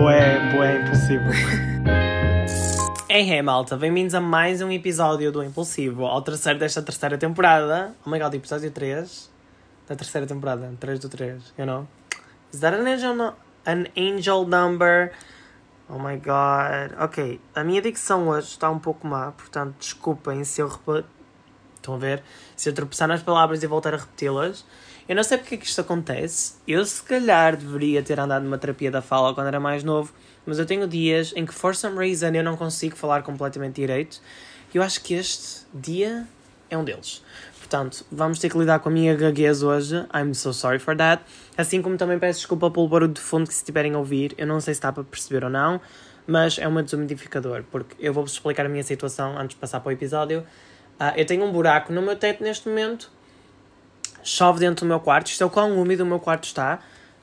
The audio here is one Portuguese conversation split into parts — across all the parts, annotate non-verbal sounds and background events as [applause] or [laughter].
Boé, boé, impulsivo. [laughs] Hey, hey, malta, bem-vindos a mais um episódio do Impulsivo, ao terceiro desta terceira temporada. Oh my god, episódio 3 da terceira temporada, 3 do 3, you know? Is that an angel, no an angel number? Oh my god. Ok, a minha dicção hoje está um pouco má, portanto, desculpem se eu. Estão a ver? Se eu tropeçar nas palavras e voltar a repeti-las. Eu não sei porque é que isto acontece. Eu, se calhar, deveria ter andado numa terapia da fala quando era mais novo, mas eu tenho dias em que, for some reason, eu não consigo falar completamente direito. E eu acho que este dia é um deles. Portanto, vamos ter que lidar com a minha gaguez hoje. I'm so sorry for that. Assim como também peço desculpa pelo barulho de fundo que se estiverem a ouvir. Eu não sei se está para perceber ou não, mas é um desumidificador, porque eu vou-vos explicar a minha situação antes de passar para o episódio. Uh, eu tenho um buraco no meu teto neste momento chove dentro do meu quarto. Isto é o quão úmido o meu quarto está.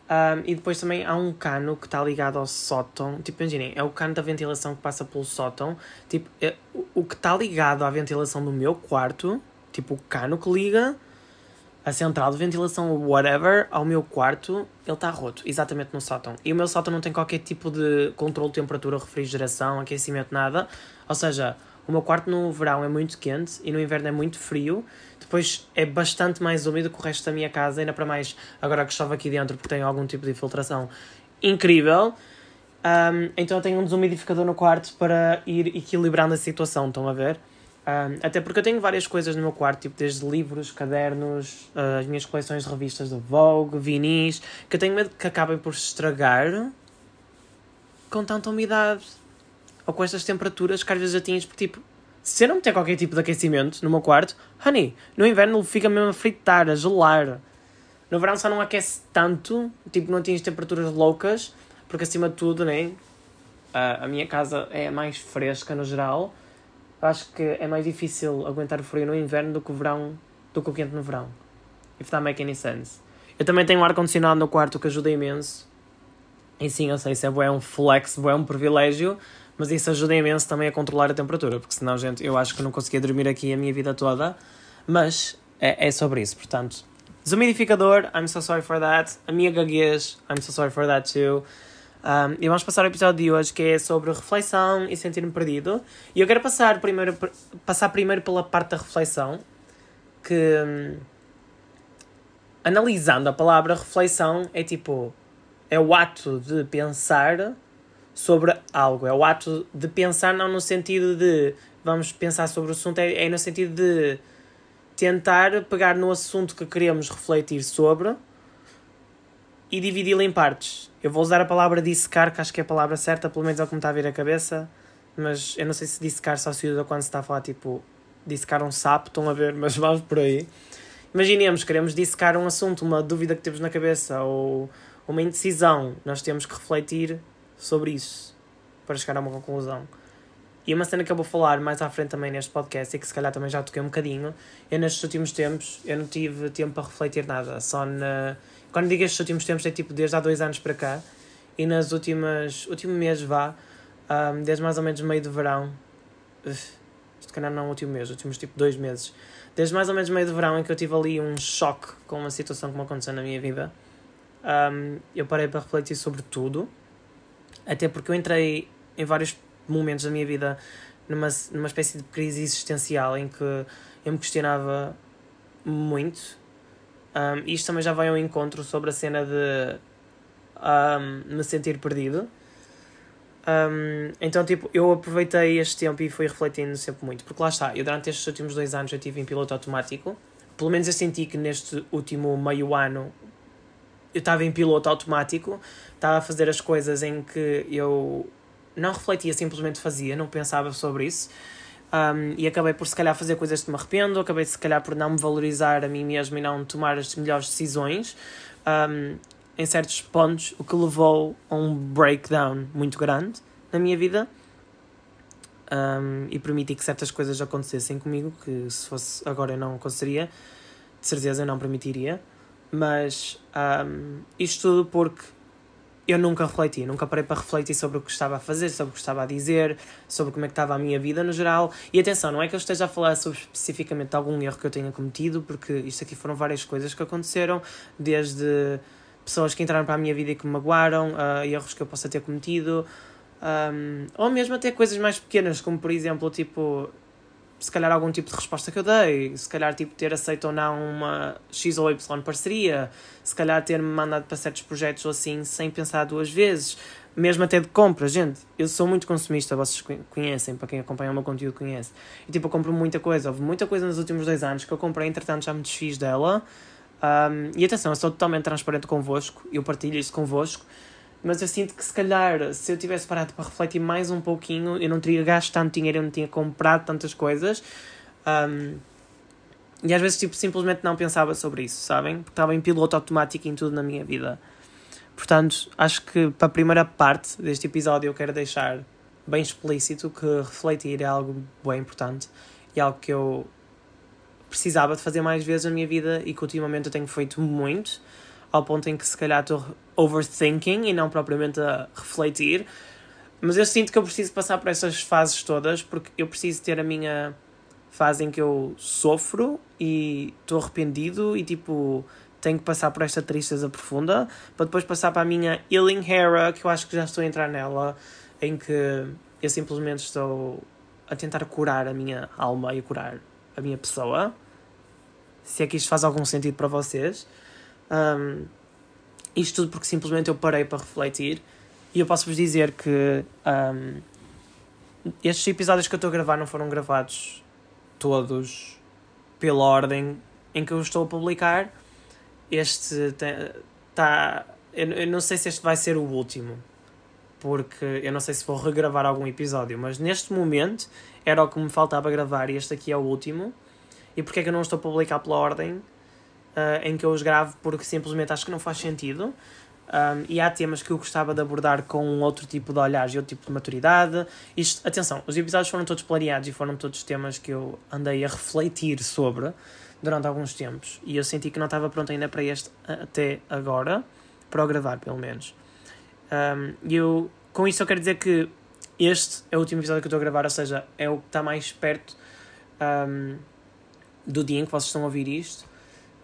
Um, e depois também há um cano que está ligado ao sótão. Tipo, imaginem, é o cano da ventilação que passa pelo sótão. Tipo, é, o, que está ligado à ventilação do meu quarto, tipo, o cano que liga a central de ventilação, whatever, ao meu quarto, ele está roto, exatamente no sótão. E o meu sótão não tem qualquer tipo de controle de temperatura, refrigeração, aquecimento, nada. Ou seja, o meu quarto no verão é muito quente e no inverno é muito frio. Depois é bastante mais úmido que o resto da minha casa, ainda para mais agora que estava aqui dentro porque tem algum tipo de infiltração incrível. Um, então eu tenho um desumidificador no quarto para ir equilibrando a situação, estão a ver? Um, até porque eu tenho várias coisas no meu quarto, tipo desde livros, cadernos, uh, as minhas coleções de revistas da Vogue, vinis, que eu tenho medo que acabem por se estragar com tanta umidade ou com estas temperaturas que às vezes atinges, porque tipo, se eu não meter qualquer tipo de aquecimento no meu quarto, honey, no inverno fica mesmo a fritar, a gelar. No verão só não aquece tanto, tipo, não atinge temperaturas loucas, porque acima de tudo, né? A, minha casa é mais fresca no geral. Acho que é mais difícil aguentar o frio no inverno do que o verão, do que o quente no verão. If that make any sense. Eu também tenho um ar-condicionado no quarto que ajuda imenso. E sim, eu sei, isso é um flex, é um privilégio, mas isso ajuda imenso também a controlar a temperatura, porque senão, gente, eu acho que não conseguia dormir aqui a minha vida toda. Mas é, é sobre isso, portanto. Desumidificador, I'm so sorry for that. A minha gaguez, I'm so sorry for that too. Um, e vamos passar ao episódio de hoje que é sobre reflexão e sentir-me perdido. E eu quero passar primeiro, passar primeiro pela parte da reflexão, que hum, analisando a palavra reflexão é tipo é o ato de pensar sobre algo. É o ato de pensar, não no sentido de vamos pensar sobre o assunto, é, é no sentido de tentar pegar no assunto que queremos refletir sobre e dividi-lo em partes. Eu vou usar a palavra dissecar, que acho que é a palavra certa, pelo menos é o que me está a vir a cabeça, mas eu não sei se dissecar só se usa quando se está a falar tipo dissecar um sapo, estão a ver, mas vamos por aí. Imaginemos, queremos dissecar um assunto, uma dúvida que temos na cabeça ou uma indecisão, nós temos que refletir sobre isso para chegar a uma conclusão. E uma cena que eu vou falar mais à frente também neste podcast e que se calhar também já toquei um bocadinho, eu nestes últimos tempos eu não tive tempo para refletir nada, só na... Quando digo estes últimos tempos é tipo desde há dois anos para cá e nas últimas... último mês vá, um, desde mais ou menos meio de verão, isto calhar não é o último mês, últimos tipo dois meses, desde mais ou menos meio de verão em que eu tive ali um choque com uma situação que me aconteceu na minha vida, um, eu parei para refletir sobre tudo até porque eu entrei em vários momentos da minha vida numa, numa espécie de crise existencial em que eu me questionava muito. Um, isto também já vai ao encontro sobre a cena de um, me sentir perdido. Um, então, tipo, eu aproveitei este tempo e fui refletindo sempre muito. Porque lá está, eu durante estes últimos dois anos eu estive em piloto automático. Pelo menos eu senti que neste último meio ano eu estava em piloto automático, estava a fazer as coisas em que eu não refletia, simplesmente fazia, não pensava sobre isso. Um, e acabei por se calhar fazer coisas que me arrependo, acabei se calhar por não me valorizar a mim mesmo e não tomar as melhores decisões um, em certos pontos, o que levou a um breakdown muito grande na minha vida um, e permiti que certas coisas acontecessem comigo que se fosse agora eu não aconteceria, de certeza eu não permitiria. Mas um, isto tudo porque eu nunca refleti, nunca parei para refletir sobre o que estava a fazer, sobre o que estava a dizer, sobre como é que estava a minha vida no geral. E atenção, não é que eu esteja a falar sobre especificamente algum erro que eu tenha cometido, porque isto aqui foram várias coisas que aconteceram, desde pessoas que entraram para a minha vida e que me magoaram, uh, erros que eu possa ter cometido, um, ou mesmo até coisas mais pequenas, como por exemplo, tipo, se calhar algum tipo de resposta que eu dei, se calhar tipo ter aceito ou não uma X ou Y parceria, se calhar ter-me mandado para certos projetos ou assim sem pensar duas vezes, mesmo até de compra, gente. Eu sou muito consumista, vocês conhecem, para quem acompanha o meu conteúdo conhece. E tipo, eu compro muita coisa, houve muita coisa nos últimos dois anos que eu comprei, entretanto já me desfiz dela. Um, e atenção, eu sou totalmente transparente convosco, eu partilho isso convosco, mas eu sinto que se calhar se eu tivesse parado para refletir mais um pouquinho, eu não teria gasto tanto dinheiro, eu não tinha comprado tantas coisas. Um, e às vezes tipo, simplesmente não pensava sobre isso, sabem? Porque estava em piloto automático em tudo na minha vida. Portanto, acho que para a primeira parte deste episódio eu quero deixar bem explícito que refletir é algo bem importante e algo que eu precisava de fazer mais vezes na minha vida e que ultimamente eu tenho feito muito, ao ponto em que se calhar estou overthinking e não propriamente a refletir. Mas eu sinto que eu preciso passar por essas fases todas porque eu preciso ter a minha fase em que eu sofro e estou arrependido e tipo tenho que passar por esta tristeza profunda para depois passar para a minha healing era que eu acho que já estou a entrar nela em que eu simplesmente estou a tentar curar a minha alma e a curar a minha pessoa. Se é que isto faz algum sentido para vocês. Um, isto tudo porque simplesmente eu parei para refletir e eu posso-vos dizer que um, estes episódios que eu estou a gravar não foram gravados todos pela ordem em que eu estou a publicar. Este está. Eu, não sei se este vai ser o último, porque eu não sei se vou regravar algum episódio, mas neste momento era o que me faltava gravar e este aqui é o último. E porque é que eu não estou a publicar pela ordem em que eu os gravo? Porque simplesmente acho que não faz sentido. Um, e há temas que eu gostava de abordar com um outro tipo de olhares e outro tipo de maturidade. Isto, atenção, os episódios foram todos planeados e foram todos temas que eu andei a refletir sobre durante alguns tempos. E eu senti que não estava pronto ainda para este até agora, para o gravar, pelo menos. Um, e eu, com isso eu quero dizer que este é o último episódio que eu estou a gravar, ou seja, é o que está mais perto um, do dia em que vocês estão a ouvir isto.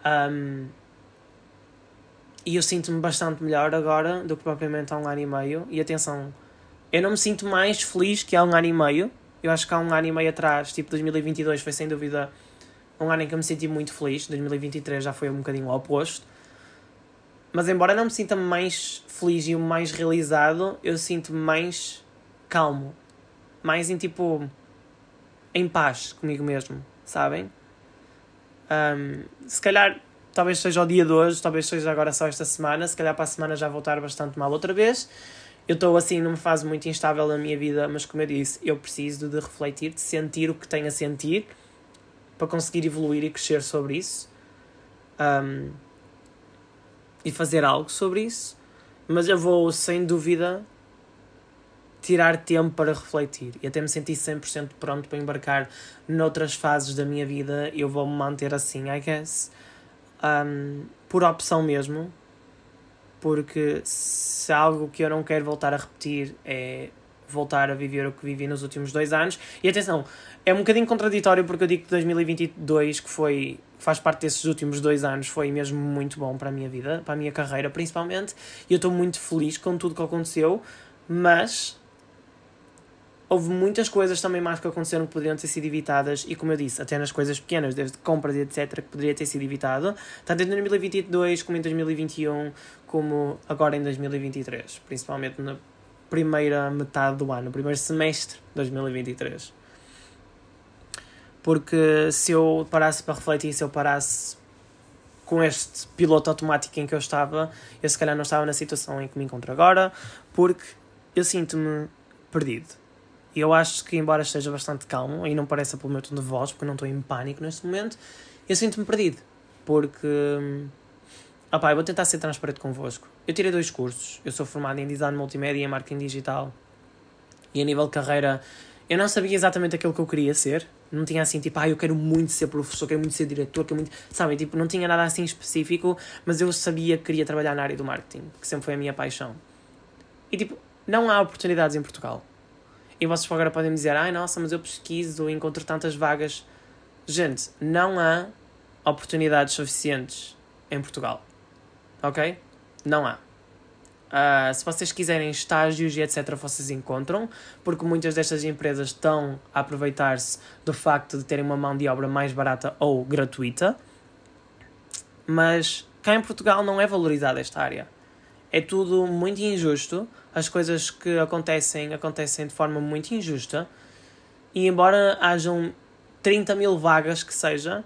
Um, e eu sinto-me bastante melhor agora do que propriamente há um ano e meio. E atenção, eu não me sinto mais feliz que há um ano e meio. Eu acho que há um ano e meio atrás, tipo 2022, foi sem dúvida um ano em que eu me senti muito feliz. 2023 já foi um bocadinho o oposto. Mas embora não me sinta mais feliz e mais realizado, eu sinto-me mais calmo. Mais em tipo. em paz comigo mesmo, sabem? Um, se calhar, talvez seja o dia de hoje, talvez seja agora só esta semana, se calhar para a semana já vou estar bastante mal outra vez. Eu estou assim numa fase muito instável na minha vida, mas como eu disse, eu preciso de refletir, de sentir o que tenho a sentir para conseguir evoluir e crescer sobre isso um, e fazer algo sobre isso. Mas eu vou, sem dúvida, tirar tempo para refletir e até me sentir 100% pronto para embarcar noutras fases da minha vida. Eu vou me manter assim, I guess, um, por opção mesmo, porque se algo que eu não quero voltar a repetir é voltar a viver o que vivi nos últimos dois anos. E atenção, é um bocadinho contraditório porque eu digo que 2022, que foi faz parte desses últimos dois anos, foi mesmo muito bom para a minha vida, para a minha carreira principalmente, e eu estou muito feliz com tudo que aconteceu, mas houve muitas coisas também mais que aconteceram que poderiam ter sido evitadas e como eu disse, até nas coisas pequenas, desde compras e etc, que poderia ter sido evitado, tanto em 2022 como em 2021, como agora em 2023, principalmente na primeira metade do ano, primeiro semestre de 2023. Porque se eu parasse para refletir, se eu parasse com este piloto automático em que eu estava, eu se calhar não estava na situação em que me encontro agora, porque eu sinto-me perdido. E eu acho que, embora esteja bastante calmo, e não pareça pelo meu tom de voz, porque não estou em pânico neste momento, eu sinto-me perdido. Porque. Opá, eu vou tentar ser transparente convosco. Eu tirei dois cursos. Eu sou formado em Design Multimédia e em Marketing Digital. E a nível de carreira, eu não sabia exatamente aquilo que eu queria ser. Não tinha assim, tipo, ah, eu quero muito ser professor, quero muito ser diretor, quero muito. Sabem, tipo, não tinha nada assim específico, mas eu sabia que queria trabalhar na área do marketing, que sempre foi a minha paixão. E, tipo, não há oportunidades em Portugal. E vocês agora podem dizer, ai, nossa, mas eu pesquiso, encontro tantas vagas. Gente, não há oportunidades suficientes em Portugal. Ok? Não há. Uh, se vocês quiserem estágios e etc., vocês encontram, porque muitas destas empresas estão a aproveitar-se do facto de terem uma mão de obra mais barata ou gratuita. Mas cá em Portugal não é valorizada esta área. É tudo muito injusto. As coisas que acontecem, acontecem de forma muito injusta. E embora hajam 30 mil vagas que seja,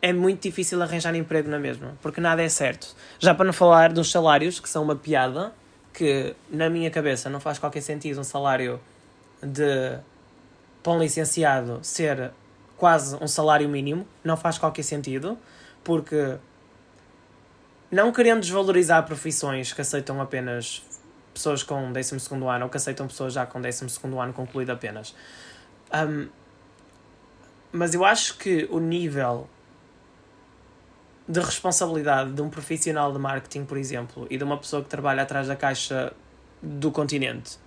é muito difícil arranjar emprego na mesma, porque nada é certo. Já para não falar dos salários, que são uma piada, que na minha cabeça não faz qualquer sentido um salário de para licenciado ser quase um salário mínimo, não faz qualquer sentido, porque não querendo desvalorizar profissões que aceitam apenas pessoas com 12 ano ou que aceitam pessoas já com 12 ano concluído apenas. Um, mas eu acho que o nível de responsabilidade de um profissional de marketing, por exemplo, e de uma pessoa que trabalha atrás da caixa do continente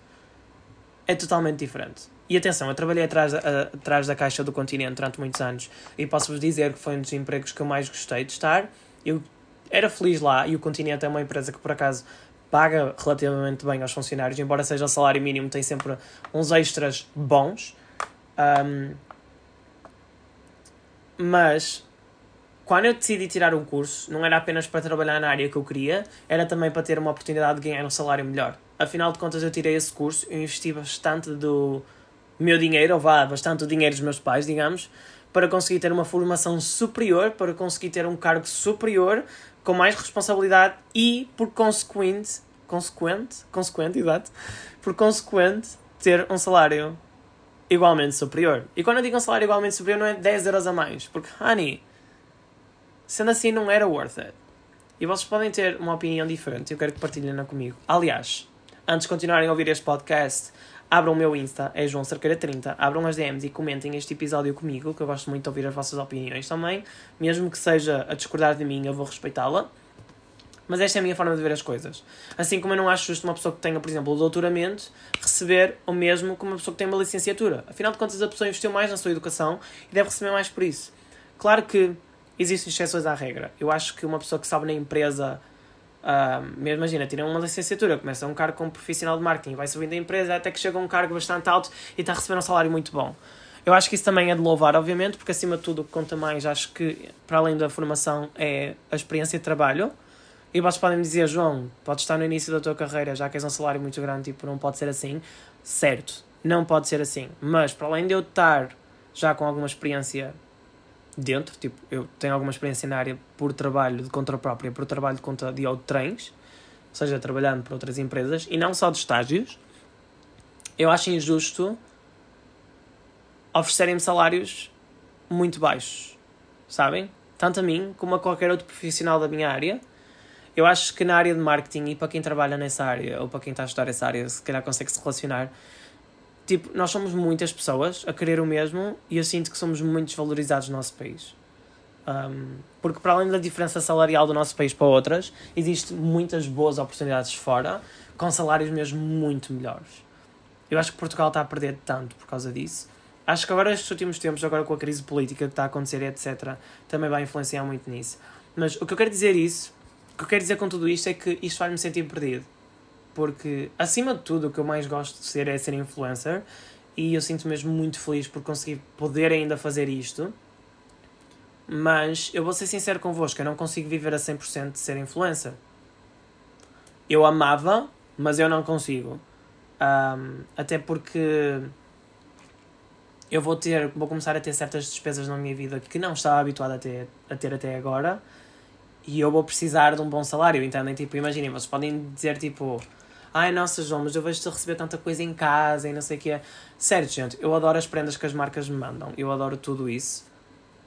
é totalmente diferente. E atenção, eu trabalhei atrás, atrás da caixa do continente durante muitos anos e posso-vos dizer que foi um dos empregos que eu mais gostei de estar. Eu era feliz lá e o Continente é uma empresa que por acaso paga relativamente bem aos funcionários, embora seja salário mínimo, tem sempre uns extras bons. Um, mas quando eu decidi tirar um curso, não era apenas para trabalhar na área que eu queria, era também para ter uma oportunidade de ganhar um salário melhor. Afinal de contas, eu tirei esse curso, eu investi bastante do meu dinheiro, ou vá, bastante do dinheiro dos meus pais, digamos, para conseguir ter uma formação superior, para conseguir ter um cargo superior, com mais responsabilidade e, por consequente, consequente, consequente, exato, por consequente, ter um salário igualmente superior. E quando eu digo um salário igualmente superior, não é 10 euros a mais, porque, honey, Sendo assim, não era worth it. E vocês podem ter uma opinião diferente. Eu quero que partilhem comigo. Aliás, antes de continuarem a ouvir este podcast, abram o meu Insta, é João Cerqueira 30, abram as DMs e comentem este episódio comigo, que eu gosto muito de ouvir as vossas opiniões também. Mesmo que seja a discordar de mim, eu vou respeitá-la. Mas esta é a minha forma de ver as coisas. Assim como eu não acho justo uma pessoa que tenha, por exemplo, o doutoramento receber o mesmo que uma pessoa que tem uma licenciatura. Afinal de contas, a pessoa investiu mais na sua educação e deve receber mais por isso. Claro que existem exceções à regra. Eu acho que uma pessoa que sabe na empresa, uh, imagina, tira uma licenciatura, começa um cargo como profissional de marketing, vai subindo a empresa até que chega a um cargo bastante alto e está a receber um salário muito bom. Eu acho que isso também é de louvar, obviamente, porque acima de tudo o que conta mais, acho que para além da formação, é a experiência de trabalho. E vocês podem dizer, João, podes estar no início da tua carreira, já que és um salário muito grande, tipo, não pode ser assim. Certo, não pode ser assim. Mas para além de eu estar já com alguma experiência dentro, tipo, eu tenho alguma experiência na área por trabalho de conta própria, por trabalho de conta de trens, ou seja, trabalhando para outras empresas, e não só de estágios, eu acho injusto oferecerem-me salários muito baixos, sabem? Tanto a mim como a qualquer outro profissional da minha área. Eu acho que na área de marketing e para quem trabalha nessa área, ou para quem está a estudar essa área, se calhar consegue se relacionar, tipo, nós somos muitas pessoas a querer o mesmo e eu sinto que somos muito desvalorizados no nosso país. Um, porque para além da diferença salarial do nosso país para outras, existem muitas boas oportunidades fora, com salários mesmo muito melhores. Eu acho que Portugal está a perder tanto por causa disso. Acho que agora, estes últimos tempos, agora com a crise política que está a acontecer, etc., também vai influenciar muito nisso. Mas o que eu quero dizer isso, o que eu quero dizer com tudo isto é que isto faz-me sentir perdido porque acima de tudo o que eu mais gosto de ser é ser influencer e eu sinto mesmo muito feliz por conseguir poder ainda fazer isto. Mas eu vou ser sincero convosco, eu não consigo viver a 100% de ser influencer. Eu amava, mas eu não consigo. Um, até porque eu vou ter, vou começar a ter certas despesas na minha vida que não estava habituado a ter, a ter até agora e eu vou precisar de um bom salário, entendem? Tipo, imaginem, vocês podem dizer tipo, Ai, nossa, João, mas eu vejo-te receber tanta coisa em casa e não sei o que é. Certo, gente, eu adoro as prendas que as marcas me mandam. Eu adoro tudo isso.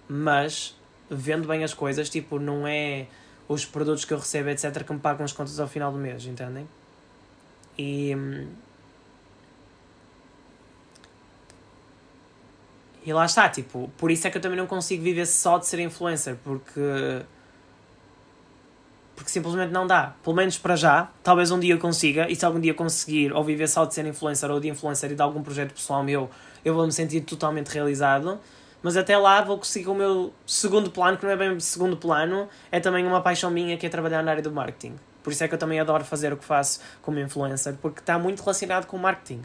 Mas, vendo bem as coisas, tipo, não é os produtos que eu recebo, etc., que me pagam as contas ao final do mês, entendem? E. E lá está, tipo, por isso é que eu também não consigo viver só de ser influencer, porque porque simplesmente não dá. Pelo menos para já, talvez um dia eu consiga, e se algum dia conseguir, ou viver só de ser influencer ou de influencer e de algum projeto pessoal meu, eu vou me sentir totalmente realizado. Mas até lá vou conseguir o meu segundo plano, que não é bem segundo plano, é também uma paixão minha que é trabalhar na área do marketing. Por isso é que eu também adoro fazer o que faço como influencer, porque está muito relacionado com o marketing.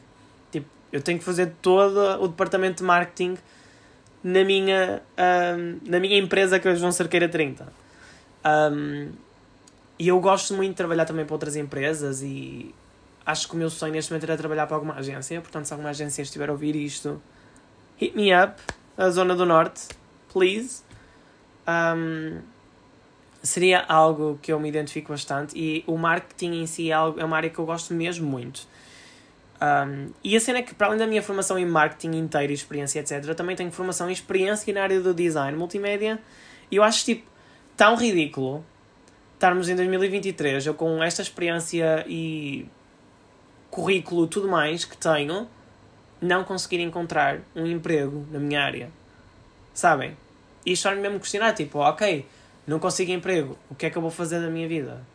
Tipo, eu tenho que fazer todo o departamento de marketing na minha, um, na minha empresa que é João Cerqueira 30. Um, e eu gosto muito de trabalhar também para outras empresas e acho que o meu sonho neste momento era trabalhar para alguma agência. Portanto, se alguma agência estiver a ouvir isto, hit me up, a Zona do Norte, please. Um, seria algo que eu me identifico bastante e o marketing em si é, algo, é uma área que eu gosto mesmo muito. Um, e a cena é que, para além da minha formação em marketing inteira e experiência, etc., também tenho formação em experiência na área do design multimédia. E eu acho tipo tão ridículo estarmos em 2023, eu com esta experiência e currículo tudo mais que tenho, não conseguir encontrar um emprego na minha área. Sabem? E isto me mesmo questionar, tipo, ok, não consigo emprego, o que é que eu vou fazer da minha vida?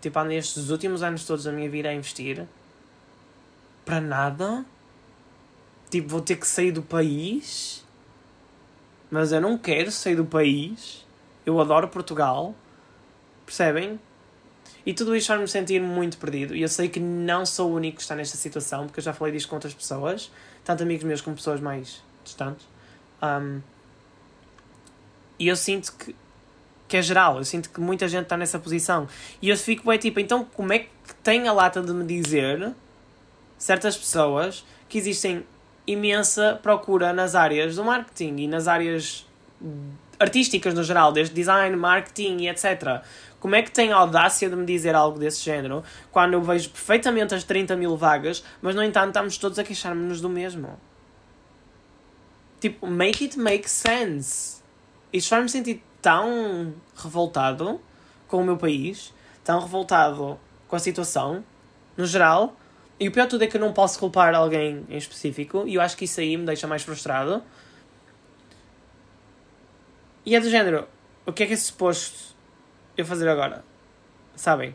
Tipo, ando estes últimos anos todos da minha vida a investir para nada. Tipo, vou ter que sair do país. Mas eu não quero sair do país. Eu adoro Portugal. Percebem? E tudo isto faz-me sentir muito perdido. E eu sei que não sou o único que está nesta situação, porque eu já falei disto com outras pessoas, tanto amigos meus como pessoas mais distantes. Um, e eu sinto que, que é geral, eu sinto que muita gente está nessa posição. E eu fico bem tipo, então como é que tem a lata de me dizer certas pessoas que existem imensa procura nas áreas do marketing e nas áreas artísticas no geral, desde design, marketing e etc. Como é que tem a audácia de me dizer algo desse género quando eu vejo perfeitamente as 30 mil vagas, mas no entanto estamos todos a queixar-nos do mesmo? Tipo, make it make sense. Isto faz-me sentir tão revoltado com o meu país, tão revoltado com a situação, no geral, e o pior tudo é que eu não posso culpar alguém em específico, e eu acho que isso aí me deixa mais frustrado. E é do género, o que é que é suposto eu fazer agora? Sabem?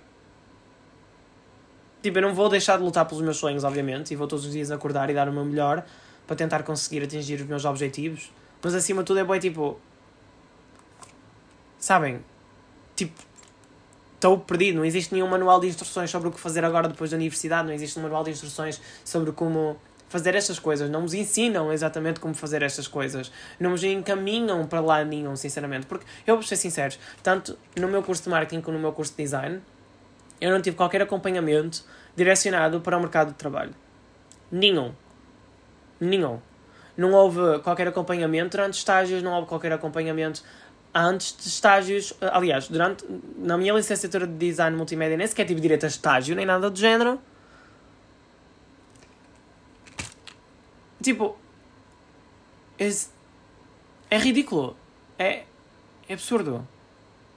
Tipo, eu não vou deixar de lutar pelos meus sonhos, obviamente, e vou todos os dias acordar e dar o meu melhor para tentar conseguir atingir os meus objetivos. Mas acima de tudo é bom, tipo. Sabem? Tipo, estou perdido, não existe nenhum manual de instruções sobre o que fazer agora depois da universidade, não existe um manual de instruções sobre como fazer estas coisas, não nos ensinam exatamente como fazer estas coisas, não nos encaminham para lá nenhum, sinceramente, porque eu vou ser sincero, tanto no meu curso de marketing como no meu curso de design, eu não tive qualquer acompanhamento direcionado para o mercado de trabalho. Nenhum. Nenhum. Não houve qualquer acompanhamento durante estágios, não houve qualquer acompanhamento antes de estágios. Aliás, durante, na minha licenciatura de design multimédia nem sequer tive direito a estágio, nem nada do género. Tipo. É, é ridículo. É, é absurdo.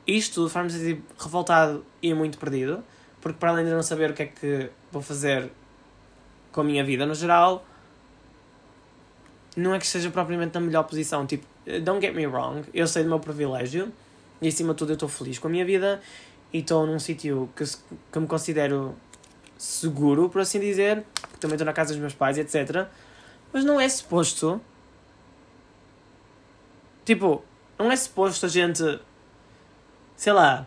Isto faz-me sentir revoltado e muito perdido. Porque, para além de não saber o que é que vou fazer com a minha vida no geral, não é que esteja propriamente na melhor posição. Tipo, don't get me wrong, eu sei do meu privilégio e acima de tudo eu estou feliz com a minha vida e estou num sítio que, que me considero seguro, por assim dizer, também estou na casa dos meus pais, etc. Mas não é suposto. Tipo, não é suposto a gente, sei lá,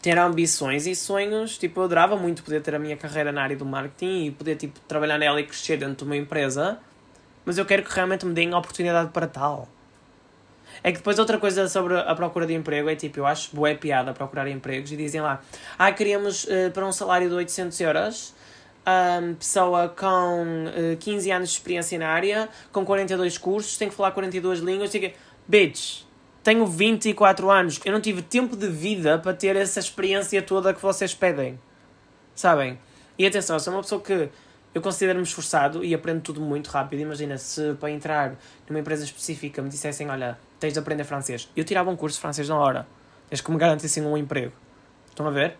ter ambições e sonhos. Tipo, eu adorava muito poder ter a minha carreira na área do marketing e poder, tipo, trabalhar nela e crescer dentro de uma empresa. Mas eu quero que realmente me deem a oportunidade para tal. É que depois outra coisa sobre a procura de emprego é tipo, eu acho boa piada procurar empregos e dizem lá, ah, queríamos uh, para um salário de 800 euros, um, pessoa com uh, eh, 15 anos de experiência na área, com 42 cursos, tem que falar 42 línguas, que bitch, tenho 24 anos, eu não tive tempo de vida para ter essa experiência toda que vocês pedem. Sabem? E atenção, eu sou uma pessoa que eu considero-me esforçado e aprendo tudo muito rápido. Imagina se para entrar numa empresa específica me dissessem: Olha, tens de aprender francês. Eu tirava um curso de francês na hora. Tens que me garantissem um emprego. Estão a ver?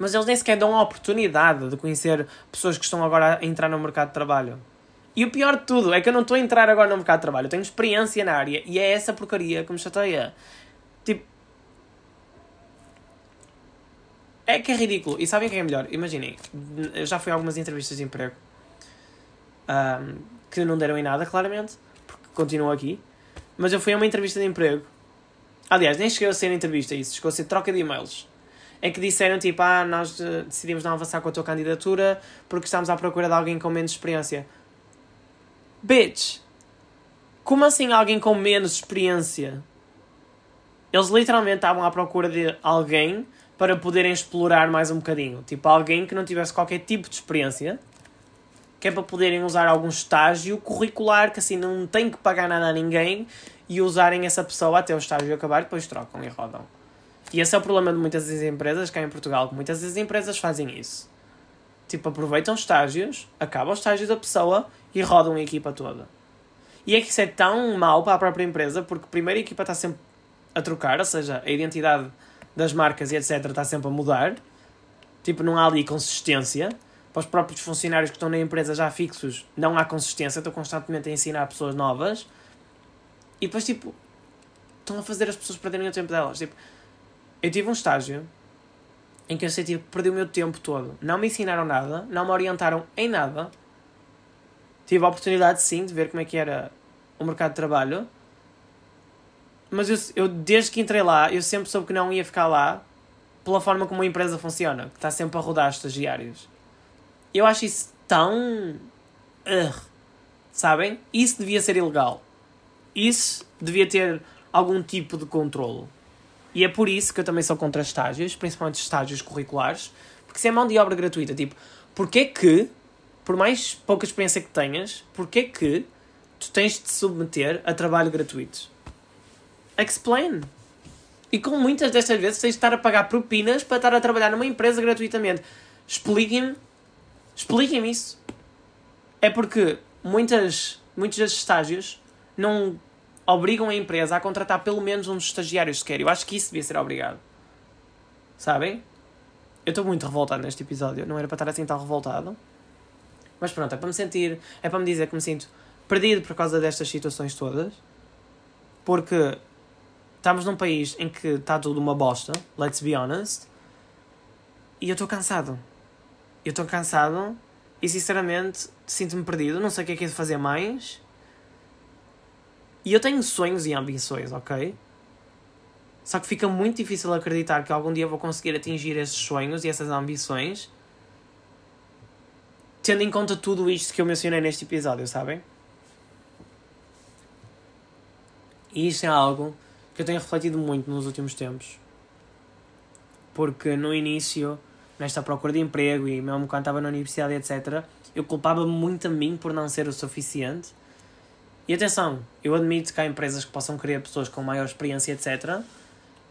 Mas eles nem sequer dão a oportunidade de conhecer pessoas que estão agora a entrar no mercado de trabalho. E o pior de tudo é que eu não estou a entrar agora no mercado de trabalho. Eu tenho experiência na área e é essa porcaria que me chateia. Tipo. É que é ridículo. E sabem o que é melhor? Imaginem, eu já fui a algumas entrevistas de emprego um, que não deram em nada, claramente, porque continuo aqui. Mas eu fui a uma entrevista de emprego. Aliás, nem cheguei a ser entrevista isso, chegou a ser troca de e-mails. É que disseram tipo, ah, nós uh, decidimos não avançar com a tua candidatura porque estamos à procura de alguém com menos experiência. Bitch! Como assim alguém com menos experiência? Eles literalmente estavam à procura de alguém para poderem explorar mais um bocadinho. Tipo, alguém que não tivesse qualquer tipo de experiência, que é para poderem usar algum estágio curricular, que assim não tem que pagar nada a ninguém e usarem essa pessoa até o estágio acabar depois trocam e rodam. E esse é o problema de muitas das empresas cá em Portugal, que muitas das empresas fazem isso. Tipo, aproveitam estágios, acabam o estágio da pessoa e rodam a equipa toda. E é que isso é tão mau para a própria empresa, porque primeiro a equipa está sempre a trocar, ou seja, a identidade das marcas e etc. está sempre a mudar. Tipo, não há ali consistência. Para os próprios funcionários que estão na empresa já fixos, não há consistência, estão constantemente a ensinar pessoas novas. E depois, tipo, estão a fazer as pessoas perderem o tempo delas. Tipo, eu tive um estágio em que eu senti que perdi o meu tempo todo. Não me ensinaram nada, não me orientaram em nada. Tive a oportunidade, sim, de ver como é que era o mercado de trabalho mas eu, eu, desde que entrei lá, eu sempre soube que não ia ficar lá pela forma como a empresa funciona, que está sempre a rodar estagiários. Eu acho isso tão. Uh, sabem? Isso devia ser ilegal. Isso devia ter algum tipo de controlo. E é por isso que eu também sou contra estágios, principalmente estágios curriculares, porque isso é mão de obra gratuita. Tipo, porquê que, por mais pouca experiência que tenhas, porquê que tu tens de te submeter a trabalho gratuito? Explain. E com muitas destas vezes tens de estar a pagar propinas para estar a trabalhar numa empresa gratuitamente. Expliquem-me. Expliquem-me isso. É porque muitas, muitos destes estágios não obrigam a empresa a contratar pelo menos uns estagiários sequer. Eu acho que isso devia ser obrigado. Sabem? Eu estou muito revoltado neste episódio. Não era para estar assim tão revoltado. Mas pronto, é para me sentir. É para me dizer que me sinto perdido por causa destas situações todas. Porque estamos num país em que está tudo uma bosta, let's be honest, e eu estou cansado. Eu estou cansado e sinceramente sinto-me perdido, não sei o que é que é de fazer mais. E eu tenho sonhos e ambições, ok? Só que fica muito difícil acreditar que algum dia vou conseguir atingir esses sonhos e essas ambições, tendo em conta tudo isto que eu mencionei neste episódio, sabem? E isto é algo que eu tenho refletido muito nos últimos tempos. Porque no início, nesta procura de emprego e mesmo quando estava na universidade, etc., eu culpava muito a mim por não ser o suficiente. E atenção, eu admito que há empresas que possam querer pessoas com maior experiência, etc.,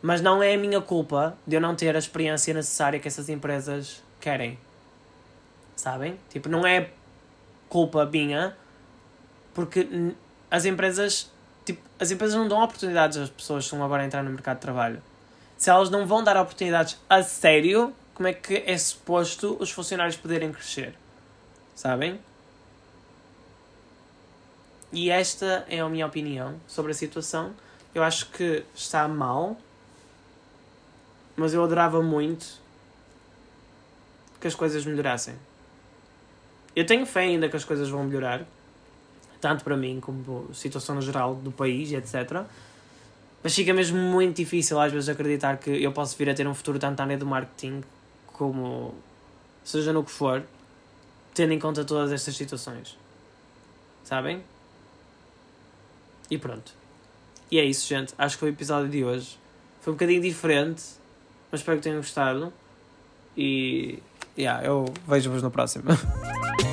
mas não é a minha culpa de eu não ter a experiência necessária que essas empresas querem. Sabem? Tipo, não é culpa minha, porque as empresas tipo, as empresas não dão oportunidades às pessoas que estão agora a entrar no mercado de trabalho. Se elas não vão dar oportunidades a sério, como é que é suposto os funcionários poderem crescer? Sabem? E esta é a minha opinião sobre a situação. Eu acho que está mal, mas eu adorava muito que as coisas melhorassem. Eu tenho fé ainda que as coisas vão melhorar tanto para mim como situação no geral do país, etc. Mas fica mesmo muito difícil às vezes acreditar que eu posso vir a ter um futuro tanto na área do marketing como seja no que for, tendo em conta todas estas situações. Sabem? E pronto. E é isso, gente. Acho que foi o episódio de hoje. Foi um bocadinho diferente, mas espero que tenham gostado. E. Yeah, eu vejo-vos no próximo. [laughs]